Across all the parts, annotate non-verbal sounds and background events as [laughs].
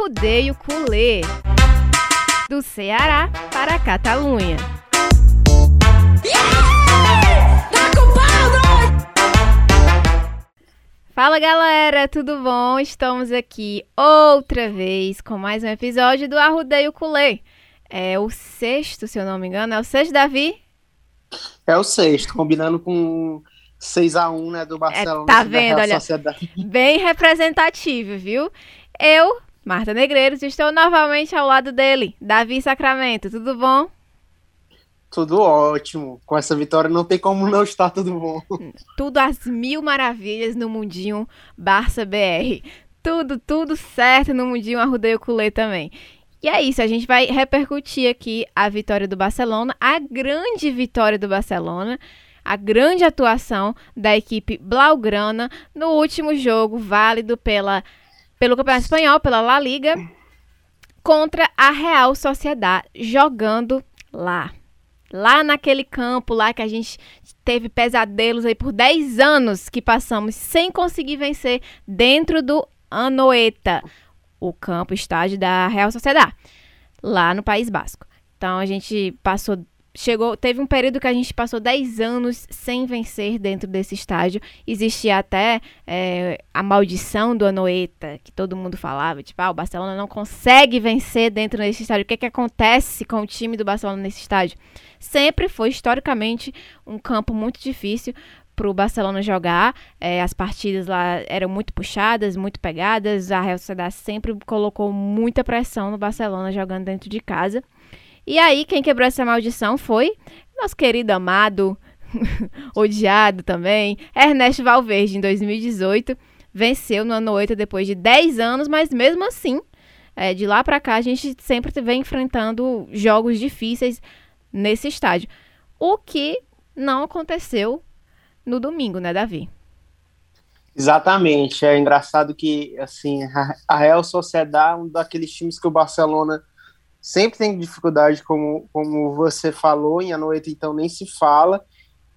Arrudeio Culê. Do Ceará para a Catalunha. Fala galera, tudo bom? Estamos aqui outra vez com mais um episódio do Arrudeio Culê. É o sexto, se eu não me engano. É o sexto, Davi? É o sexto, combinando com 6x1, né, do Barcelona. É, tá vendo, olha, bem representativo, viu? Eu, Marta Negreiros, estou novamente ao lado dele, Davi Sacramento. Tudo bom? Tudo ótimo. Com essa vitória não tem como não estar tudo bom. [laughs] Tudo às mil maravilhas no mundinho Barça BR. Tudo, tudo certo no mundinho Arrudeio Culê também. E é isso, a gente vai repercutir aqui a vitória do Barcelona, a grande vitória do Barcelona, a grande atuação da equipe blaugrana no último jogo válido pela, pelo Campeonato Espanhol, pela La Liga, contra a Real Sociedade, jogando lá lá naquele campo lá que a gente teve pesadelos aí por 10 anos que passamos sem conseguir vencer dentro do Anoeta, o campo estádio da Real Sociedade, lá no País Basco. Então a gente passou chegou, teve um período que a gente passou 10 anos sem vencer dentro desse estádio. Existia até é, a maldição do Anoeta, que todo mundo falava, tipo, ah, o Barcelona não consegue vencer dentro desse estádio. O que, é que acontece com o time do Barcelona nesse estádio? Sempre foi, historicamente, um campo muito difícil para o Barcelona jogar. É, as partidas lá eram muito puxadas, muito pegadas. A Real Sociedade sempre colocou muita pressão no Barcelona jogando dentro de casa. E aí, quem quebrou essa maldição foi nosso querido amado, [laughs] odiado também, Ernesto Valverde, em 2018. Venceu no ano 8 depois de 10 anos, mas mesmo assim, é, de lá para cá, a gente sempre vem enfrentando jogos difíceis nesse estádio. O que não aconteceu no domingo, né, Davi? Exatamente. É engraçado que, assim, a Real Sociedade, um daqueles times que o Barcelona sempre tem dificuldade, como, como você falou, em Anoeta então nem se fala.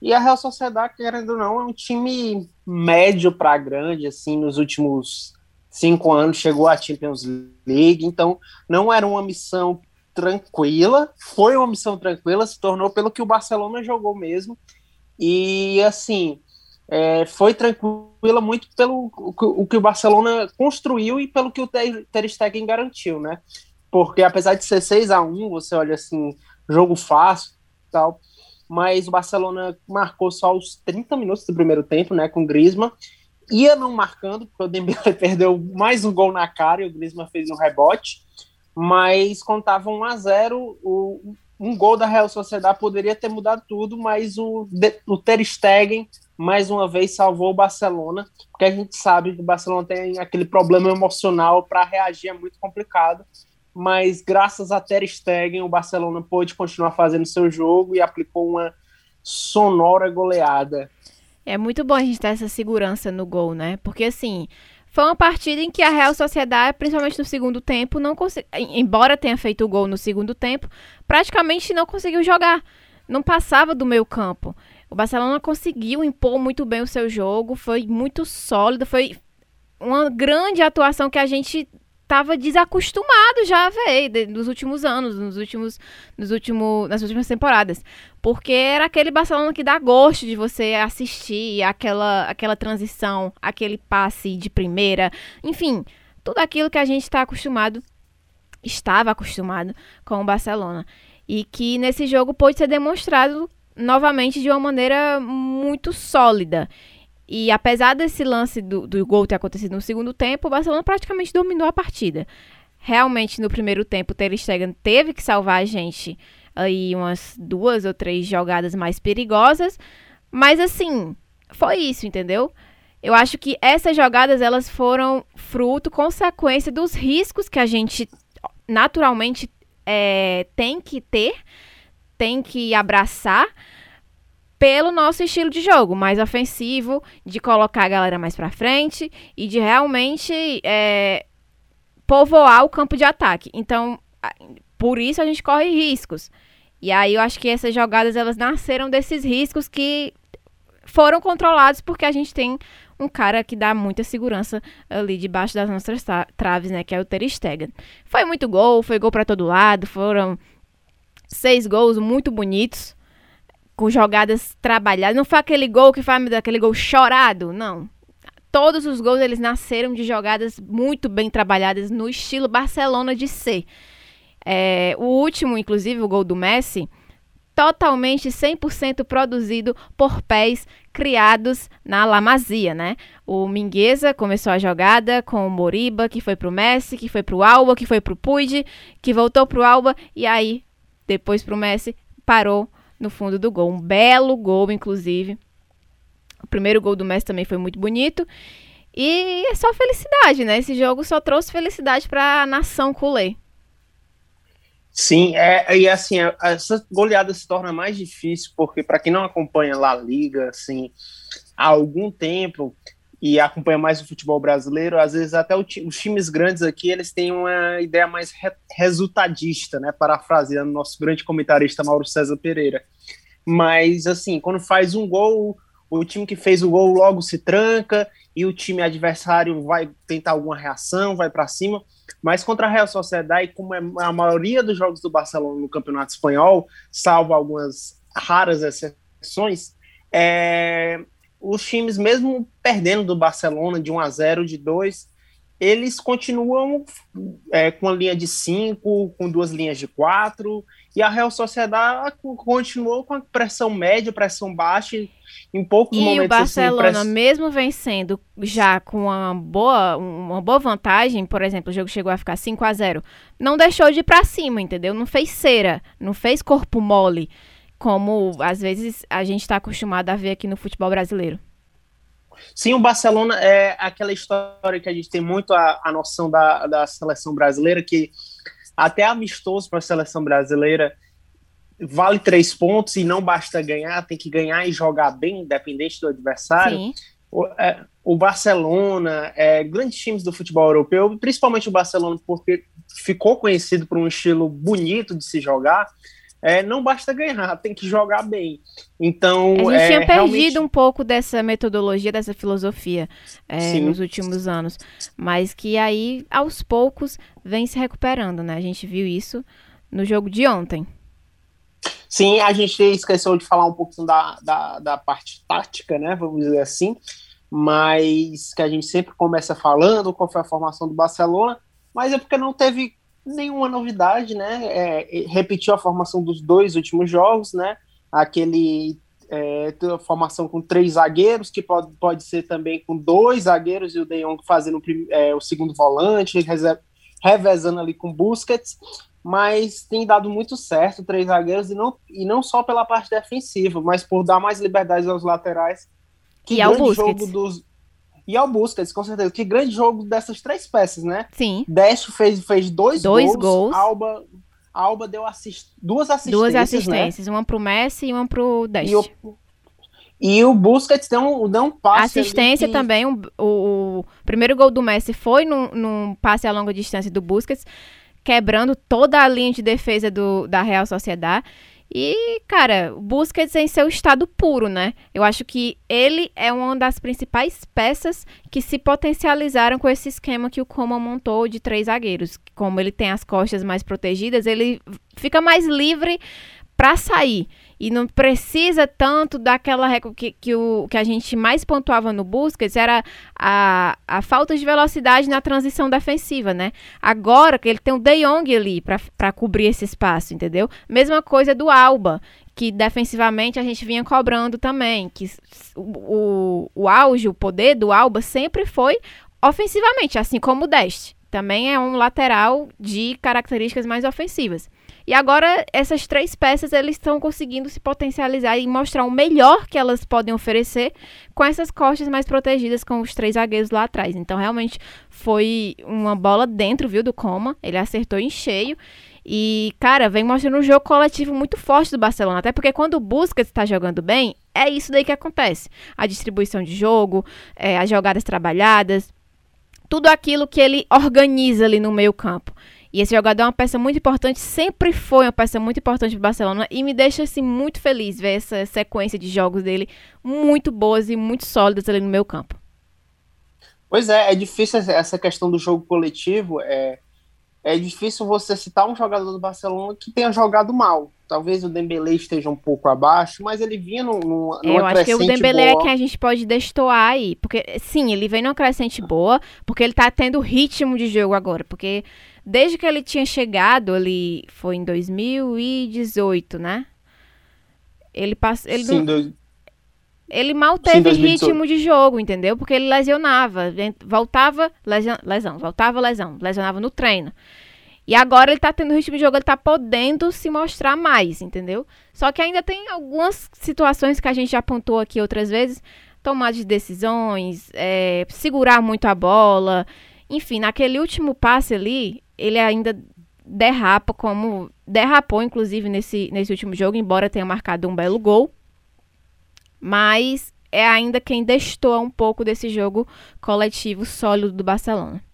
E a Real Sociedade, querendo ou não, é um time médio para grande, assim, nos últimos cinco anos chegou à Champions League, então não era uma missão tranquila, foi uma missão tranquila, se tornou pelo que o Barcelona jogou mesmo, e assim, é, foi tranquila muito pelo o, o que o Barcelona construiu e pelo que o Ter Stegen garantiu, né? Porque apesar de ser 6 a 1 você olha assim, jogo fácil tal, mas o Barcelona marcou só os 30 minutos do primeiro tempo, né, com o Griezmann, ia não marcando, porque o Dembélé [laughs] perdeu mais um gol na cara e o Griezmann fez um rebote, mas contava 1 a 0 o, um gol da Real Sociedade poderia ter mudado tudo, mas o, o Ter Stegen mais uma vez salvou o Barcelona, porque a gente sabe que o Barcelona tem aquele problema emocional para reagir é muito complicado mas graças a Ter Stegen o Barcelona pôde continuar fazendo seu jogo e aplicou uma sonora goleada. É muito bom a gente ter essa segurança no gol, né? Porque assim, foi uma partida em que a Real Sociedade, principalmente no segundo tempo, não conseguiu, embora tenha feito o gol no segundo tempo, praticamente não conseguiu jogar. Não passava do meio campo. O Barcelona conseguiu impor muito bem o seu jogo, foi muito sólido, foi uma grande atuação que a gente estava desacostumado já ver nos últimos anos, nos últimos, nos últimos, nas últimas temporadas. Porque era aquele Barcelona que dá gosto de você assistir, aquela, aquela transição, aquele passe de primeira, enfim, tudo aquilo que a gente está acostumado, estava acostumado com o Barcelona. E que nesse jogo pôde ser demonstrado novamente de uma maneira muito sólida. E apesar desse lance do, do gol ter acontecido no segundo tempo, o Barcelona praticamente dominou a partida. Realmente, no primeiro tempo, o Ter Stegen teve que salvar a gente aí umas duas ou três jogadas mais perigosas. Mas assim, foi isso, entendeu? Eu acho que essas jogadas elas foram fruto, consequência dos riscos que a gente naturalmente é, tem que ter, tem que abraçar pelo nosso estilo de jogo, mais ofensivo, de colocar a galera mais para frente e de realmente é, povoar o campo de ataque. Então, por isso a gente corre riscos. E aí eu acho que essas jogadas elas nasceram desses riscos que foram controlados porque a gente tem um cara que dá muita segurança ali debaixo das nossas traves, né, que é o Ter Stegen. Foi muito gol, foi gol para todo lado, foram seis gols muito bonitos, com jogadas trabalhadas. Não foi aquele gol que foi aquele gol chorado, não. Todos os gols eles nasceram de jogadas muito bem trabalhadas no estilo Barcelona de ser. É, o último, inclusive, o gol do Messi, totalmente 100% produzido por pés criados na Lamazia, né? O Mingueza começou a jogada com o Moriba, que foi pro Messi, que foi pro Alba, que foi pro Puig, que voltou pro Alba e aí depois pro Messi parou no fundo do gol. Um belo gol, inclusive. O primeiro gol do Messi também foi muito bonito. E é só felicidade, né? Esse jogo só trouxe felicidade para a nação culé. Sim, é, e assim, é, essa goleada se torna mais difícil, porque para quem não acompanha La Liga, assim, há algum tempo, e acompanha mais o futebol brasileiro, às vezes até os times grandes aqui, eles têm uma ideia mais re, resultadista, né, parafraseando nosso grande comentarista Mauro César Pereira. Mas, assim, quando faz um gol, o time que fez o gol logo se tranca e o time adversário vai tentar alguma reação, vai para cima. Mas contra a Real Sociedade, como é a maioria dos jogos do Barcelona no Campeonato Espanhol, salvo algumas raras exceções, é, os times, mesmo perdendo do Barcelona de 1 a 0, de 2, eles continuam é, com a linha de 5, com duas linhas de 4, e a Real Sociedade continuou com a pressão média, pressão baixa, em poucos e momentos. E o Barcelona, assim, press... mesmo vencendo já com uma boa, uma boa vantagem, por exemplo, o jogo chegou a ficar 5 a 0 não deixou de ir pra cima, entendeu? Não fez cera, não fez corpo mole, como às vezes a gente está acostumado a ver aqui no futebol brasileiro. Sim, o Barcelona é aquela história que a gente tem muito a, a noção da, da seleção brasileira, que até amistoso para a seleção brasileira vale três pontos e não basta ganhar, tem que ganhar e jogar bem, independente do adversário. Sim. O, é, o Barcelona, é, grandes times do futebol europeu, principalmente o Barcelona, porque ficou conhecido por um estilo bonito de se jogar, é, não basta ganhar, tem que jogar bem. Então, a gente é, tinha perdido realmente... um pouco dessa metodologia, dessa filosofia é, nos últimos anos, mas que aí, aos poucos, vem se recuperando, né? A gente viu isso no jogo de ontem. Sim, a gente esqueceu de falar um pouquinho da, da, da parte tática, né? Vamos dizer assim, mas que a gente sempre começa falando qual foi a formação do Barcelona, mas é porque não teve nenhuma novidade, né? É, repetiu a formação dos dois últimos jogos, né? Aquele é, formação com três zagueiros, que pode, pode ser também com dois zagueiros e o De Jong fazendo é, o segundo volante, revezando ali com Busquets, mas tem dado muito certo três zagueiros e não, e não só pela parte defensiva, mas por dar mais liberdade aos laterais. Que e ao Busquets. Jogo dos, e ao Busquets, com certeza. Que grande jogo dessas três peças, né? Sim. Destro fez, fez dois, dois gols. gols. Alba, Alba deu assist, duas assistências. Duas assistências, né? uma pro Messi e uma pro Destro. E o, e o Busquets deu um, deu um passe. Assistência que... também. Um, o, o, primeiro gol do Messi foi num, num passe a longa distância do Busquets, quebrando toda a linha de defesa do, da Real Sociedade. E, cara, Busquets em seu estado puro, né? Eu acho que ele é uma das principais peças que se potencializaram com esse esquema que o Coman montou de três zagueiros. Como ele tem as costas mais protegidas, ele fica mais livre para sair e não precisa tanto daquela que, que, o, que a gente mais pontuava no Busquets era a, a falta de velocidade na transição defensiva, né? Agora que ele tem o De Jong ali para cobrir esse espaço, entendeu? Mesma coisa do Alba, que defensivamente a gente vinha cobrando também, que o, o, o auge, o poder do Alba sempre foi ofensivamente, assim como o Deste. Também é um lateral de características mais ofensivas. E agora essas três peças eles estão conseguindo se potencializar e mostrar o melhor que elas podem oferecer com essas costas mais protegidas com os três zagueiros lá atrás. Então realmente foi uma bola dentro, viu, do Coma. Ele acertou em cheio. E, cara, vem mostrando um jogo coletivo muito forte do Barcelona. Até porque quando o Busquets está jogando bem, é isso daí que acontece. A distribuição de jogo, é, as jogadas trabalhadas, tudo aquilo que ele organiza ali no meio campo. E esse jogador é uma peça muito importante, sempre foi uma peça muito importante para o Barcelona e me deixa assim muito feliz ver essa sequência de jogos dele muito boas e muito sólidas ali no meu campo. Pois é, é difícil essa questão do jogo coletivo. É, é difícil você citar um jogador do Barcelona que tenha jogado mal. Talvez o Dembélé esteja um pouco abaixo, mas ele vinha num, numa Eu acho que o Dembélé boa. é que a gente pode destoar aí, porque sim, ele vem numa crescente boa, porque ele tá tendo ritmo de jogo agora, porque desde que ele tinha chegado, ele foi em 2018, né? Ele passou, ele Sim, não- dois- ele mal Sim, teve 2018. ritmo de jogo, entendeu? Porque ele lesionava, voltava, lesão, voltava, lesão, lesionava no treino. E agora ele tá tendo ritmo de jogo, ele tá podendo se mostrar mais, entendeu? Só que ainda tem algumas situações que a gente já apontou aqui outras vezes, tomar de decisões, é, segurar muito a bola, enfim, naquele último passe ali, ele ainda derrapa como derrapou inclusive nesse, nesse último jogo, embora tenha marcado um belo gol mas é ainda quem destoa um pouco desse jogo coletivo sólido do Barcelona.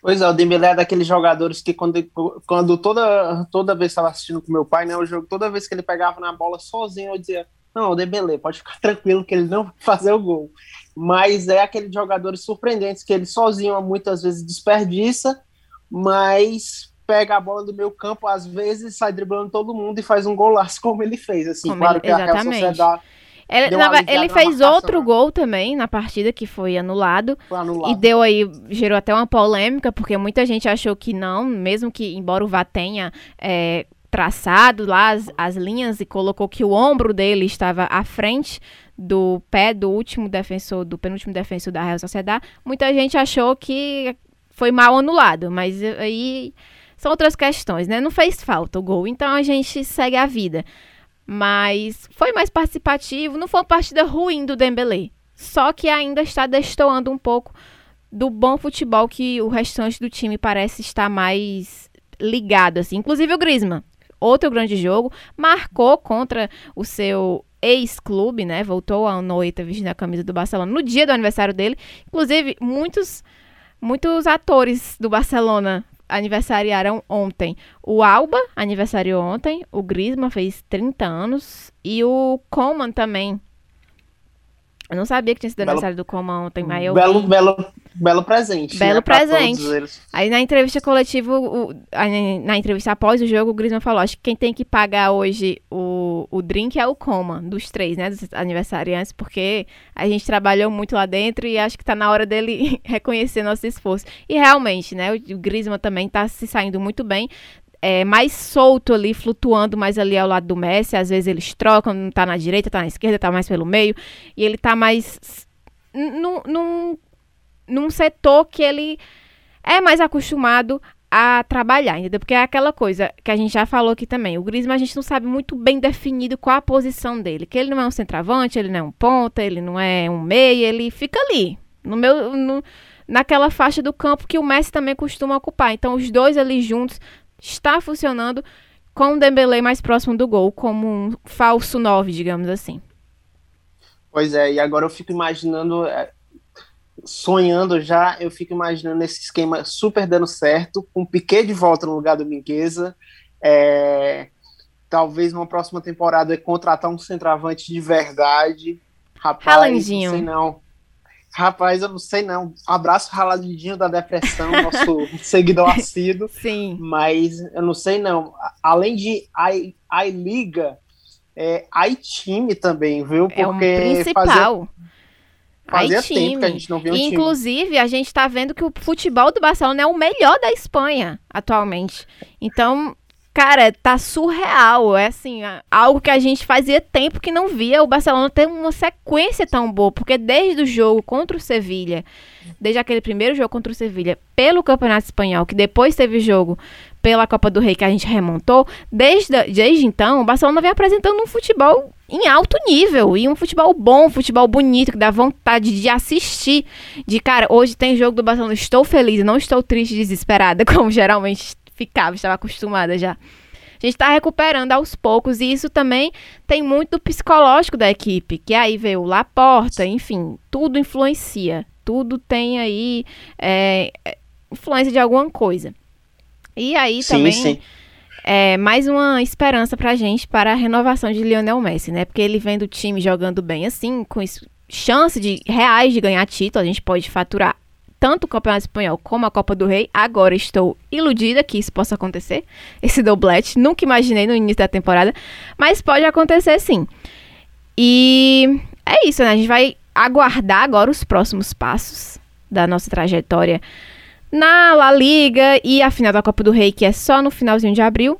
Pois é, o Dembélé é daqueles jogadores que quando, quando toda, toda vez que estava assistindo com meu pai, né, o jogo, toda vez que ele pegava na bola sozinho, eu dizia, não, o Dembélé, pode ficar [laughs] tranquilo que ele não vai fazer o gol. Mas é aqueles jogadores surpreendentes que ele sozinho muitas vezes desperdiça, mas pega a bola do meu campo, às vezes sai driblando todo mundo e faz um golaço como ele fez. Assim, Como claro ele- que a Real. Sociedade Ele, na ele fez marcação, outro né? gol também na partida que foi anulado foi e anulado. deu aí gerou até uma polêmica porque muita gente achou que não, mesmo que embora o VAR tenha é, traçado lá as, as linhas e colocou que o ombro dele estava à frente do pé do último defensor, do penúltimo defensor da Real Sociedad, muita gente achou que foi mal anulado, mas aí são outras questões, né? Não fez falta o gol, então a gente segue a vida. Mas foi mais participativo, não foi uma partida ruim do Dembélé. Só que ainda está destoando um pouco do bom futebol que o restante do time parece estar mais ligado, assim. Inclusive o Griezmann, outro grande jogo, marcou contra o seu ex-clube, né? Voltou à noite vestindo a camisa do Barcelona no dia do aniversário dele. Inclusive, muitos, muitos atores do Barcelona aniversariaram ontem. O Alba aniversariou ontem, o Griezmann fez 30 anos e o Coman também. Eu não sabia que tinha sido Belo- aniversário do Coman ontem, mas eu Belo, vi. belo, belo presente. Belo né, presente. Aí na entrevista coletiva, o- aí na entrevista após o jogo, o Griezmann falou: acho que quem tem que pagar hoje o, o drink é o Coma, dos três, né? Dos aniversariantes, porque a gente trabalhou muito lá dentro e acho que tá na hora dele [laughs] reconhecer nosso esforço. E realmente, né? O, o Griezmann também tá se saindo muito bem. É, mais solto ali, flutuando mais ali ao lado do Messi. Às vezes eles trocam, tá na direita, tá na esquerda, tá mais pelo meio. E ele tá mais num, num, num setor que ele é mais acostumado a trabalhar, entendeu? Porque é aquela coisa que a gente já falou aqui também. O Griezmann a gente não sabe muito bem definido qual a posição dele. Que ele não é um centroavante, ele não é um ponta, ele não é um meia, ele fica ali. No meu, no- naquela faixa do campo que o Messi também costuma ocupar. Então os dois ali juntos está funcionando com o Dembélé mais próximo do gol, como um falso 9, digamos assim. Pois é, e agora eu fico imaginando, é, sonhando já, eu fico imaginando esse esquema super dando certo, com o Piquet de volta no lugar do Mingueza. É, talvez numa próxima temporada contratar um centroavante de verdade. Rapaz, Haalandinho. não sei não. Rapaz, eu não sei não. Abraço Raladinho da depressão, nosso [laughs] seguidor assíduo. Sim. Mas eu não sei não. A- Além de I, I Liga, é I time também, viu? É Porque fazia, principal. Fazia Aí, tempo que a time. gente não via um E, time. inclusive, a gente tá vendo que o futebol do Barcelona é o melhor da Espanha atualmente. Então, cara, tá surreal. É assim, algo que a gente fazia tempo que não via o Barcelona ter uma sequência tão boa. Porque desde o jogo contra o Sevilha, desde aquele primeiro jogo contra o Sevilha, pelo Campeonato Espanhol, que depois teve jogo pela Copa do Rei que a gente remontou, desde, desde então, o Barcelona vem apresentando um futebol em alto nível e um futebol bom, um futebol bonito, que dá vontade de assistir. De cara, hoje tem jogo do Barcelona, estou feliz, não estou triste desesperada, [laughs] como geralmente ficava, estava acostumada já. A gente está recuperando aos poucos e isso também tem muito do psicológico da equipe, que aí veio o Laporta, enfim, tudo influencia, tudo tem aí é, é, influência de alguma coisa. E aí sim, também sim. é mais uma esperança pra gente para a renovação de Lionel Messi, né? Porque ele vem do time jogando bem assim, com chance de reais de ganhar título, a gente pode faturar tanto o Campeonato Espanhol como a Copa do Rei. Agora estou iludida que isso possa acontecer, esse doblete. Nunca imaginei no início da temporada, mas pode acontecer sim. E é isso, né? A gente vai aguardar agora os próximos passos da nossa trajetória na La Liga e a final da Copa do Rei, que é só no finalzinho de abril.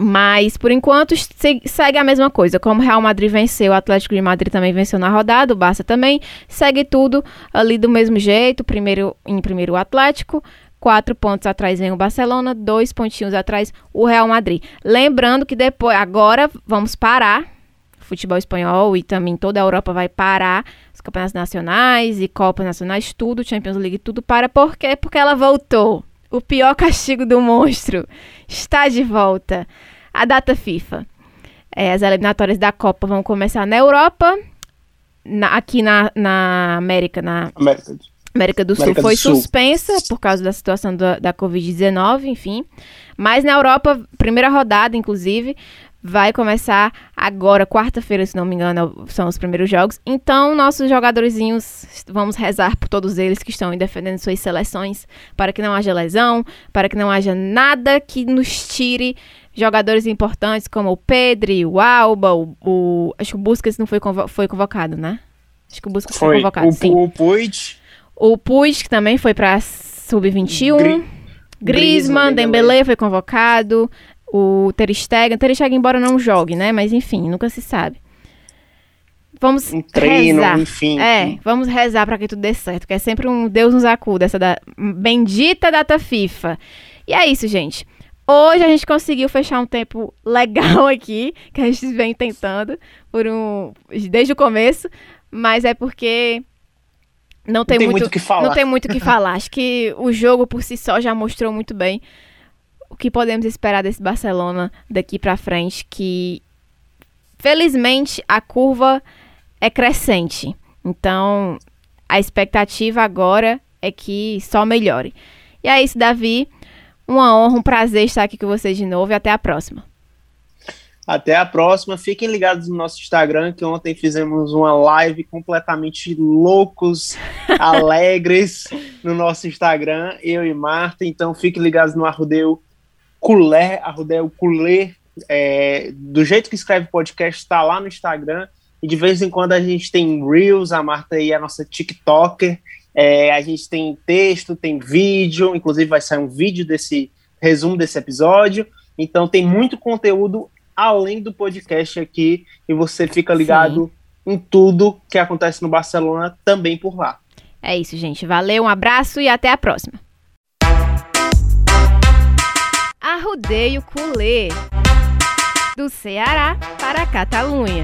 Mas, por enquanto, segue a mesma coisa. Como o Real Madrid venceu, o Atlético de Madrid também venceu na rodada, o Barça também. Segue tudo ali do mesmo jeito. Primeiro, em primeiro o Atlético, quatro pontos atrás vem o Barcelona, dois pontinhos atrás o Real Madrid. Lembrando que depois, agora vamos parar. Futebol espanhol e também toda a Europa vai parar. Os campeonatos nacionais e Copas nacionais, tudo, Champions League, tudo para. Por quê? Porque ela voltou. O pior castigo do monstro está de volta. A data FIFA. É, as eliminatórias da Copa vão começar na Europa, na, aqui na, na América, na América, América do Sul América foi do suspensa por causa da situação da, da Covid-19, enfim. Mas na Europa, primeira rodada, inclusive, vai começar agora, quarta-feira, se não me engano, são os primeiros jogos. Então, nossos jogadorzinhos, vamos rezar por todos eles que estão defendendo suas seleções, para que não haja lesão, para que não haja nada que nos tire jogadores importantes como o Pedri, o Alba, o, o acho que o Busquets não foi, convo foi convocado, né? Acho que o Busquets foi, foi convocado, o, sim. O Puig. O Puig, que também foi para sub-21. Gri Griezmann, Dembélé foi convocado o Ter Stegen. Ter Stegen, embora não jogue, né? Mas enfim, nunca se sabe. Vamos um treino, rezar. enfim. É, vamos rezar para que tudo dê certo, que é sempre um Deus nos acuda, essa da bendita data FIFA. E é isso, gente. Hoje a gente conseguiu fechar um tempo [laughs] legal aqui, que a gente vem tentando por um desde o começo, mas é porque não tem, não tem muito o que falar. Não tem muito o que falar. Acho que o jogo por si só já mostrou muito bem o que podemos esperar desse Barcelona daqui para frente, que felizmente a curva é crescente. Então, a expectativa agora é que só melhore. E é isso, Davi. Uma honra, um prazer estar aqui com vocês de novo e até a próxima. Até a próxima. Fiquem ligados no nosso Instagram, que ontem fizemos uma live completamente loucos, [laughs] alegres no nosso Instagram, eu e Marta. Então fiquem ligados no Arrudeu Culé, Arrudel Culé, é, do jeito que escreve podcast, está lá no Instagram. E de vez em quando a gente tem Reels, a Marta aí é a nossa TikToker. É, a gente tem texto, tem vídeo, inclusive vai sair um vídeo desse resumo desse episódio. Então tem muito conteúdo além do podcast aqui e você fica ligado Sim. em tudo que acontece no Barcelona também por lá. É isso, gente. Valeu, um abraço e até a próxima. Arrudeio Culê, do Ceará para a Catalunha.